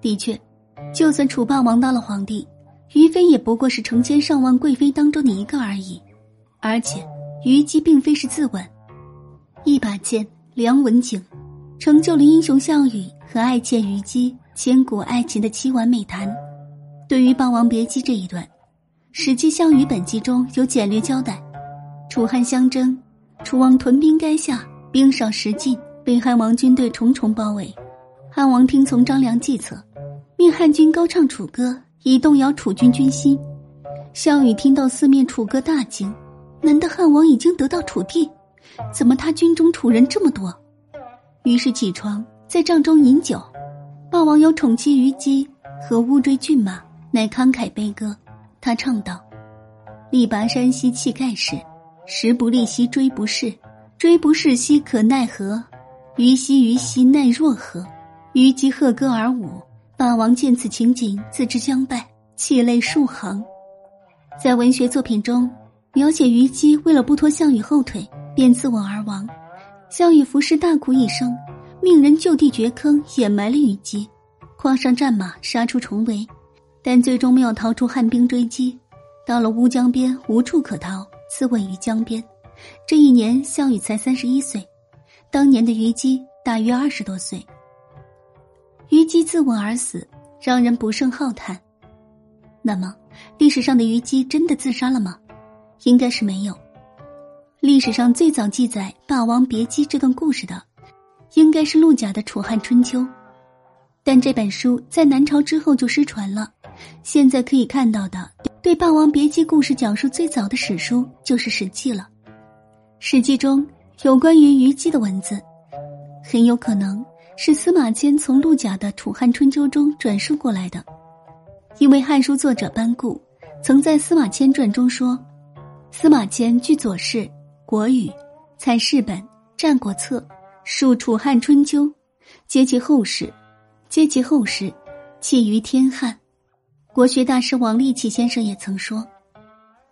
的确，就算楚霸王当了皇帝，于妃也不过是成千上万贵妃当中的一个而已。而且，虞姬并非是自刎，一把剑，梁文景，成就了英雄项羽和爱妾虞姬千古爱情的凄婉美谈。对于《霸王别姬》这一段，《史记·项羽本纪》中有简略交代：楚汉相争，楚王屯兵垓下，兵少食尽，被汉王军队重重包围。汉王听从张良计策，命汉军高唱楚歌，以动摇楚军军心。项羽听到四面楚歌，大惊：难道汉王已经得到楚地？怎么他军中楚人这么多？于是起床，在帐中饮酒。霸王有宠妻虞姬和乌骓骏马。乃慷慨悲歌，他唱道：“力拔山兮气盖世，时不利兮骓不逝，骓不逝兮可奈何？虞兮虞兮奈若何？”虞姬贺歌而舞，霸王见此情景，自知将败，泣泪数行。在文学作品中，描写虞姬为了不拖项羽后腿，便自刎而亡。项羽服侍大哭一声，命人就地掘坑掩埋了虞姬，跨上战马杀出重围。但最终没有逃出汉兵追击，到了乌江边无处可逃，自刎于江边。这一年，项羽才三十一岁，当年的虞姬大约二十多岁。虞姬自刎而死，让人不胜浩叹。那么，历史上的虞姬真的自杀了吗？应该是没有。历史上最早记载《霸王别姬》这段故事的，应该是陆贾的《楚汉春秋》，但这本书在南朝之后就失传了。现在可以看到的，对《霸王别姬》故事讲述最早的史书就是《史记》了。《史记》中有关于虞姬的文字，很有可能是司马迁从陆贾的《楚汉春秋》中转述过来的。因为《汉书》作者班固曾在司马迁传中说：“司马迁据《左氏》《国语》《采事本》《战国策》述《楚汉春秋》，皆其后世，皆其后世，弃于天汉。”国学大师王立奇先生也曾说：“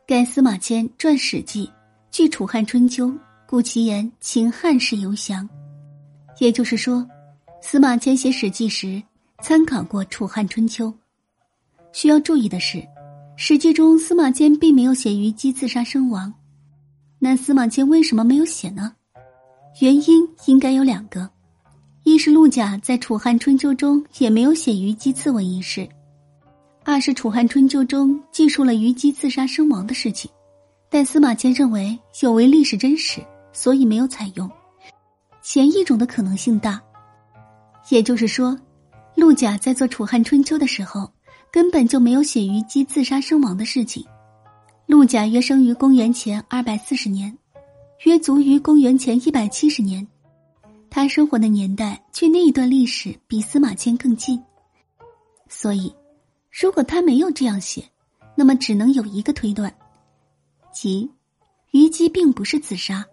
盖司马迁撰《史记》，据《楚汉春秋》，故其言秦汉事犹详。”也就是说，司马迁写《史记》时参考过《楚汉春秋》。需要注意的是，《史记》中司马迁并没有写虞姬自杀身亡。那司马迁为什么没有写呢？原因应该有两个：一是陆贾在《楚汉春秋》中也没有写虞姬自刎一事。二是《楚汉春秋》中记述了虞姬自杀身亡的事情，但司马迁认为有违历史真实，所以没有采用。前一种的可能性大，也就是说，陆贾在做《楚汉春秋》的时候，根本就没有写虞姬自杀身亡的事情。陆贾约生于公元前二百四十年，约卒于公元前一百七十年，他生活的年代距那一段历史比司马迁更近，所以。如果他没有这样写，那么只能有一个推断，即虞姬并不是自杀。